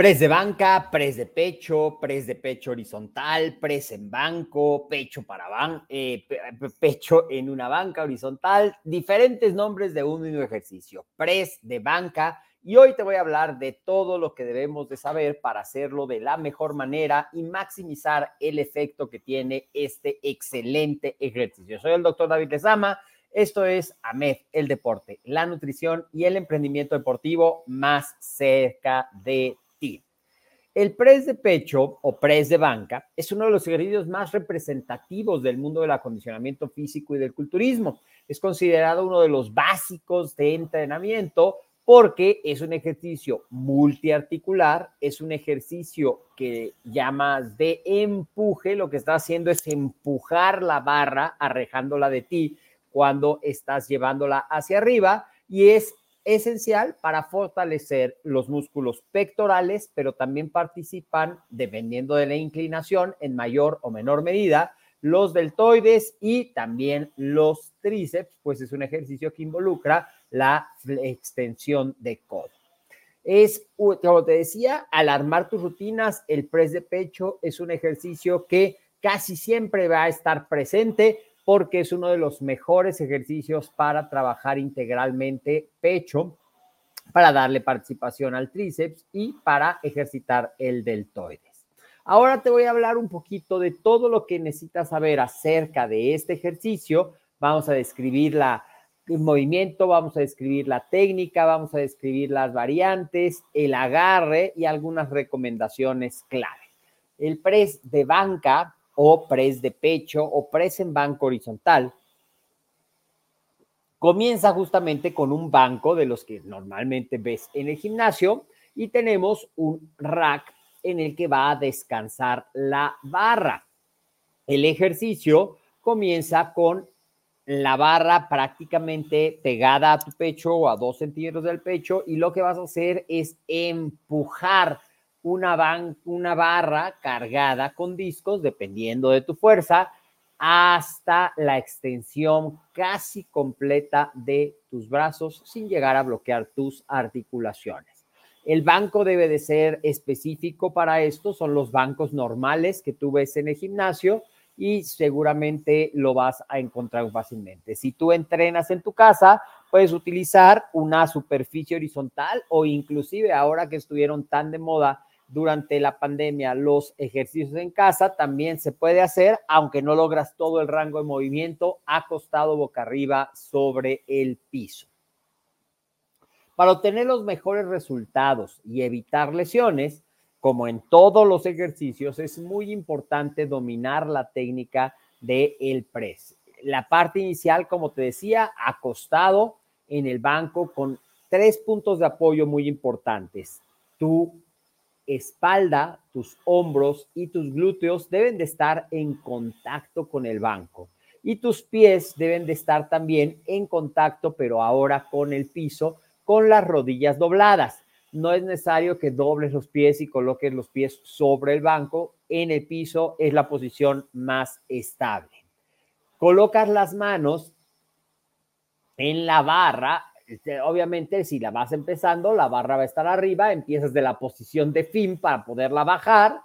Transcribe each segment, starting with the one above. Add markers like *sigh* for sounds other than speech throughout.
Press de banca, press de pecho, press de pecho horizontal, press en banco, pecho para ban eh, pecho en una banca horizontal, diferentes nombres de un mismo ejercicio, press de banca. Y hoy te voy a hablar de todo lo que debemos de saber para hacerlo de la mejor manera y maximizar el efecto que tiene este excelente ejercicio. Soy el doctor David Lezama. Esto es AMED, el deporte, la nutrición y el emprendimiento deportivo más cerca de el press de pecho o press de banca es uno de los ejercicios más representativos del mundo del acondicionamiento físico y del culturismo. Es considerado uno de los básicos de entrenamiento porque es un ejercicio multiarticular, es un ejercicio que llamas de empuje, lo que está haciendo es empujar la barra, arrejándola de ti cuando estás llevándola hacia arriba y es esencial para fortalecer los músculos pectorales, pero también participan, dependiendo de la inclinación, en mayor o menor medida, los deltoides y también los tríceps, pues es un ejercicio que involucra la extensión de codo. Es, como te decía, al armar tus rutinas, el press de pecho es un ejercicio que casi siempre va a estar presente porque es uno de los mejores ejercicios para trabajar integralmente pecho, para darle participación al tríceps y para ejercitar el deltoides. Ahora te voy a hablar un poquito de todo lo que necesitas saber acerca de este ejercicio. Vamos a describir la, el movimiento, vamos a describir la técnica, vamos a describir las variantes, el agarre y algunas recomendaciones clave. El press de banca o press de pecho o press en banco horizontal. Comienza justamente con un banco de los que normalmente ves en el gimnasio y tenemos un rack en el que va a descansar la barra. El ejercicio comienza con la barra prácticamente pegada a tu pecho o a dos centímetros del pecho y lo que vas a hacer es empujar una, una barra cargada con discos, dependiendo de tu fuerza, hasta la extensión casi completa de tus brazos sin llegar a bloquear tus articulaciones. El banco debe de ser específico para esto, son los bancos normales que tú ves en el gimnasio y seguramente lo vas a encontrar fácilmente. Si tú entrenas en tu casa, puedes utilizar una superficie horizontal o inclusive ahora que estuvieron tan de moda durante la pandemia los ejercicios en casa también se puede hacer, aunque no logras todo el rango de movimiento acostado boca arriba sobre el piso. Para obtener los mejores resultados y evitar lesiones, como en todos los ejercicios, es muy importante dominar la técnica del el press. La parte inicial, como te decía, acostado en el banco con tres puntos de apoyo muy importantes. Tu espalda, tus hombros y tus glúteos deben de estar en contacto con el banco y tus pies deben de estar también en contacto, pero ahora con el piso, con las rodillas dobladas. No es necesario que dobles los pies y coloques los pies sobre el banco, en el piso es la posición más estable. Colocas las manos en la barra. Este, obviamente, si la vas empezando, la barra va a estar arriba. Empiezas de la posición de fin para poderla bajar.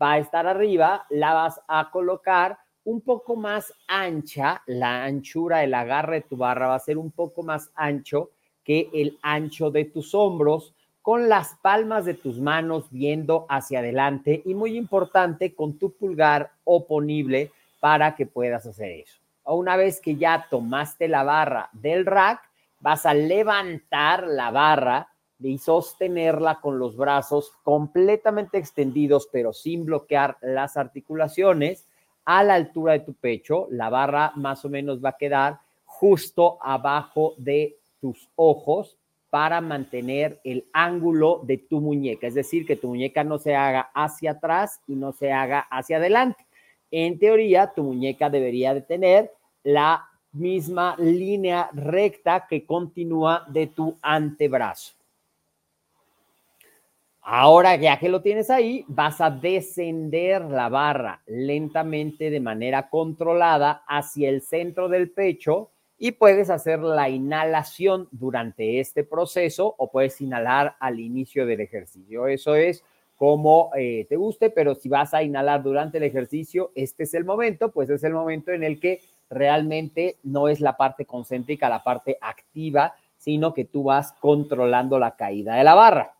Va a estar arriba. La vas a colocar un poco más ancha. La anchura, el agarre de tu barra va a ser un poco más ancho que el ancho de tus hombros con las palmas de tus manos viendo hacia adelante y muy importante con tu pulgar oponible para que puedas hacer eso. Una vez que ya tomaste la barra del rack, vas a levantar la barra y sostenerla con los brazos completamente extendidos, pero sin bloquear las articulaciones a la altura de tu pecho. La barra más o menos va a quedar justo abajo de tus ojos para mantener el ángulo de tu muñeca, es decir, que tu muñeca no se haga hacia atrás y no se haga hacia adelante. En teoría, tu muñeca debería de tener la misma línea recta que continúa de tu antebrazo. Ahora ya que lo tienes ahí, vas a descender la barra lentamente de manera controlada hacia el centro del pecho y puedes hacer la inhalación durante este proceso o puedes inhalar al inicio del ejercicio. Eso es como eh, te guste, pero si vas a inhalar durante el ejercicio, este es el momento, pues es el momento en el que realmente no es la parte concéntrica, la parte activa, sino que tú vas controlando la caída de la barra.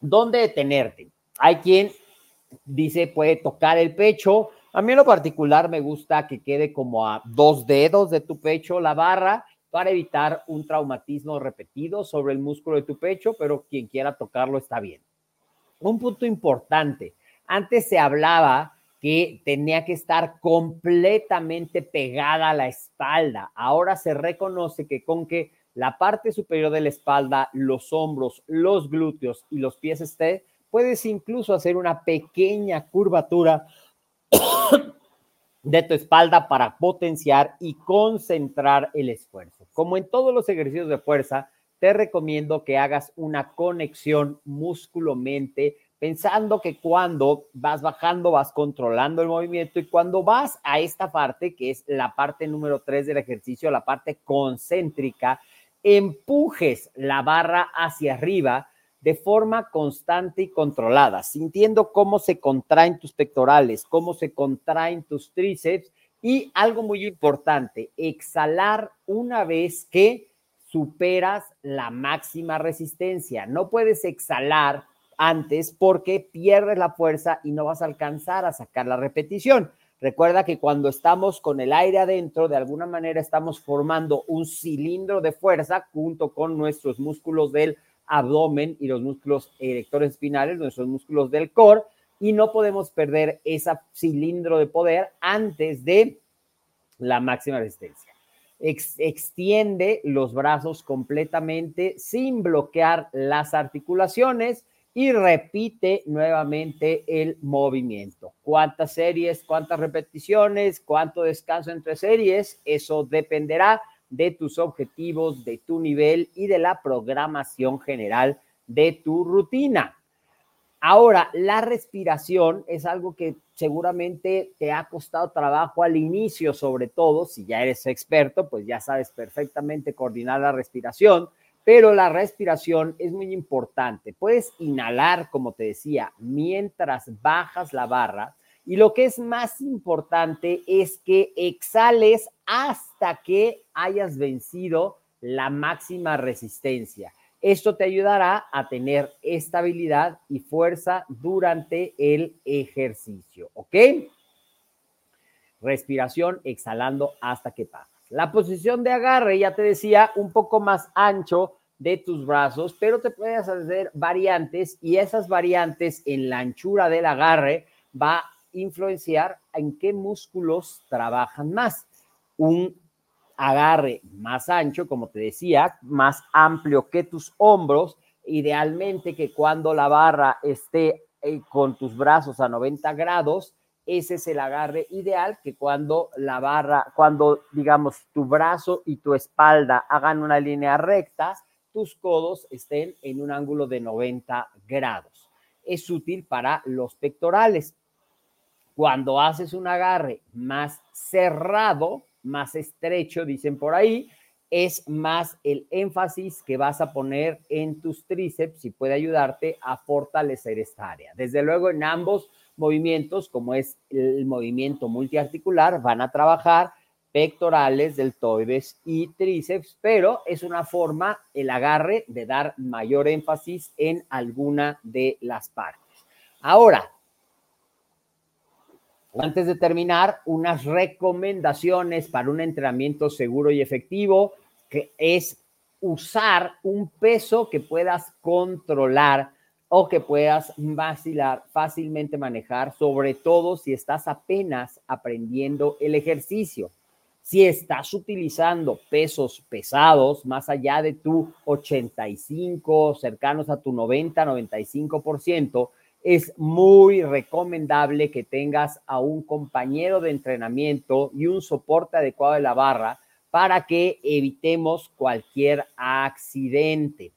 ¿Dónde detenerte? Hay quien dice puede tocar el pecho, a mí en lo particular me gusta que quede como a dos dedos de tu pecho la barra para evitar un traumatismo repetido sobre el músculo de tu pecho, pero quien quiera tocarlo está bien. Un punto importante, antes se hablaba que tenía que estar completamente pegada a la espalda. Ahora se reconoce que con que la parte superior de la espalda, los hombros, los glúteos y los pies esté, puedes incluso hacer una pequeña curvatura *coughs* de tu espalda para potenciar y concentrar el esfuerzo. Como en todos los ejercicios de fuerza, te recomiendo que hagas una conexión músculo-mente, pensando que cuando vas bajando vas controlando el movimiento y cuando vas a esta parte, que es la parte número 3 del ejercicio, la parte concéntrica, empujes la barra hacia arriba de forma constante y controlada, sintiendo cómo se contraen tus pectorales, cómo se contraen tus tríceps y algo muy importante, exhalar una vez que superas la máxima resistencia. No puedes exhalar antes porque pierdes la fuerza y no vas a alcanzar a sacar la repetición. Recuerda que cuando estamos con el aire adentro, de alguna manera estamos formando un cilindro de fuerza junto con nuestros músculos del abdomen y los músculos erectores espinales, nuestros músculos del core, y no podemos perder ese cilindro de poder antes de la máxima resistencia. extiende los brazos completamente sin bloquear las articulaciones y repite nuevamente el movimiento. ¿Cuántas series, cuántas repeticiones, cuánto descanso entre series? Eso dependerá de tus objetivos, de tu nivel y de la programación general de tu rutina. Ahora, la respiración es algo que seguramente te ha costado trabajo al inicio, sobre todo si ya eres experto, pues ya sabes perfectamente coordinar la respiración, pero la respiración es muy importante. Puedes inhalar, como te decía, mientras bajas la barra y lo que es más importante es que exhales hasta que hayas vencido la máxima resistencia. Esto te ayudará a tener estabilidad y fuerza durante el ejercicio, ¿ok? Respiración exhalando hasta que bajas. La posición de agarre, ya te decía, un poco más ancho de tus brazos, pero te puedes hacer variantes y esas variantes en la anchura del agarre va influenciar en qué músculos trabajan más. Un agarre más ancho, como te decía, más amplio que tus hombros, idealmente que cuando la barra esté eh, con tus brazos a 90 grados, ese es el agarre ideal que cuando la barra, cuando digamos tu brazo y tu espalda hagan una línea recta, tus codos estén en un ángulo de 90 grados. es útil para los pectorales. Cuando haces un agarre más cerrado, más estrecho, dicen por ahí, es más el énfasis que vas a poner en tus tríceps y puede ayudarte a fortalecer esta área. Desde luego, en ambos movimientos, como es el movimiento multiarticular, van a trabajar pectorales, deltoides y tríceps, pero es una forma, el agarre, de dar mayor énfasis en alguna de las partes. Ahora, antes de terminar, unas recomendaciones para un entrenamiento seguro y efectivo, que es usar un peso que puedas controlar o que puedas vacilar, fácilmente manejar, sobre todo si estás apenas aprendiendo el ejercicio. Si estás utilizando pesos pesados, más allá de tu 85, cercanos a tu 90, 95%, es muy recomendable que tengas a un compañero de entrenamiento y un soporte adecuado de la barra para que evitemos cualquier accidente.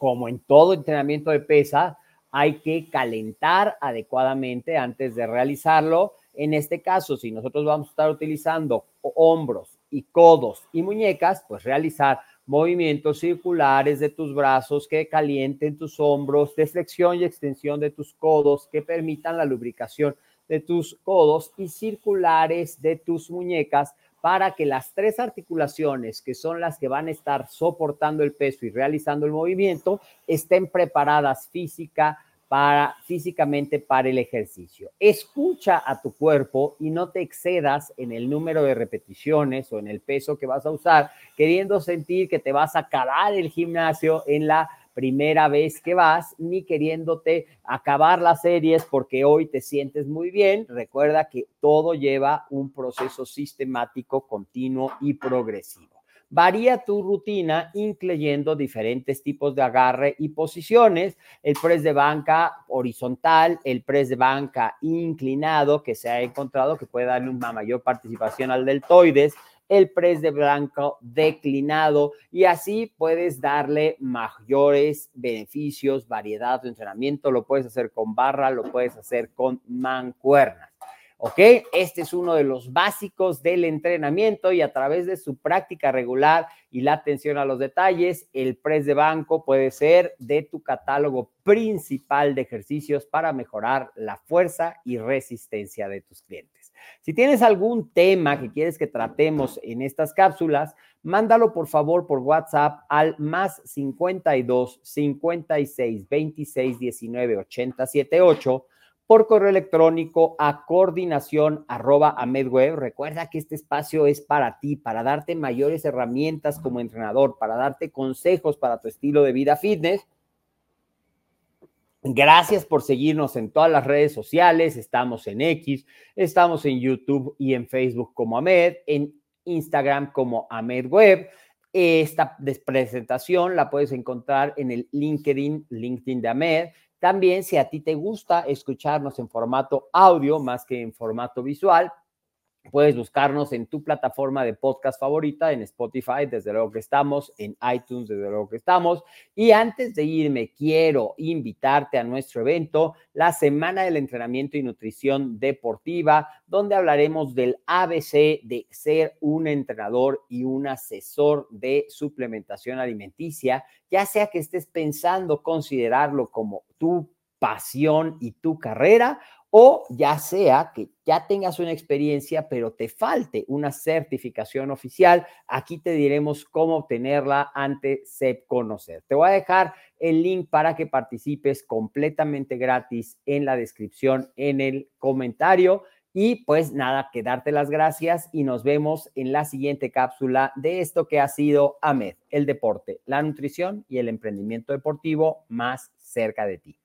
Como en todo entrenamiento de pesa, hay que calentar adecuadamente antes de realizarlo. En este caso, si nosotros vamos a estar utilizando hombros y codos y muñecas, pues realizar movimientos circulares de tus brazos que calienten tus hombros, de flexión y extensión de tus codos, que permitan la lubricación de tus codos y circulares de tus muñecas para que las tres articulaciones, que son las que van a estar soportando el peso y realizando el movimiento, estén preparadas física, para físicamente para el ejercicio. Escucha a tu cuerpo y no te excedas en el número de repeticiones o en el peso que vas a usar, queriendo sentir que te vas a acabar el gimnasio en la primera vez que vas, ni queriéndote acabar las series porque hoy te sientes muy bien. Recuerda que todo lleva un proceso sistemático, continuo y progresivo. Varía tu rutina incluyendo diferentes tipos de agarre y posiciones. El press de banca horizontal, el press de banca inclinado que se ha encontrado que puede darle una mayor participación al deltoides, el press de blanco declinado y así puedes darle mayores beneficios, variedad de entrenamiento. Lo puedes hacer con barra, lo puedes hacer con mancuerna. ¿Ok? Este es uno de los básicos del entrenamiento y a través de su práctica regular y la atención a los detalles, el press de banco puede ser de tu catálogo principal de ejercicios para mejorar la fuerza y resistencia de tus clientes. Si tienes algún tema que quieres que tratemos en estas cápsulas, mándalo por favor por WhatsApp al más 52 56 26 19 80 78 por correo electrónico a coordinación arroba medweb. Recuerda que este espacio es para ti, para darte mayores herramientas como entrenador, para darte consejos para tu estilo de vida fitness. Gracias por seguirnos en todas las redes sociales. Estamos en X, estamos en YouTube y en Facebook como Amed, en Instagram como AmedWeb. Esta presentación la puedes encontrar en el LinkedIn, LinkedIn de Amed. También si a ti te gusta escucharnos en formato audio más que en formato visual, Puedes buscarnos en tu plataforma de podcast favorita, en Spotify, desde luego que estamos, en iTunes, desde luego que estamos. Y antes de irme, quiero invitarte a nuestro evento, la Semana del Entrenamiento y Nutrición Deportiva, donde hablaremos del ABC de ser un entrenador y un asesor de suplementación alimenticia, ya sea que estés pensando considerarlo como tu pasión y tu carrera o ya sea que ya tengas una experiencia, pero te falte una certificación oficial, aquí te diremos cómo obtenerla ante SEP Conocer. Te voy a dejar el link para que participes completamente gratis en la descripción, en el comentario. Y pues nada, que darte las gracias y nos vemos en la siguiente cápsula de esto que ha sido AMED, el deporte, la nutrición y el emprendimiento deportivo más cerca de ti.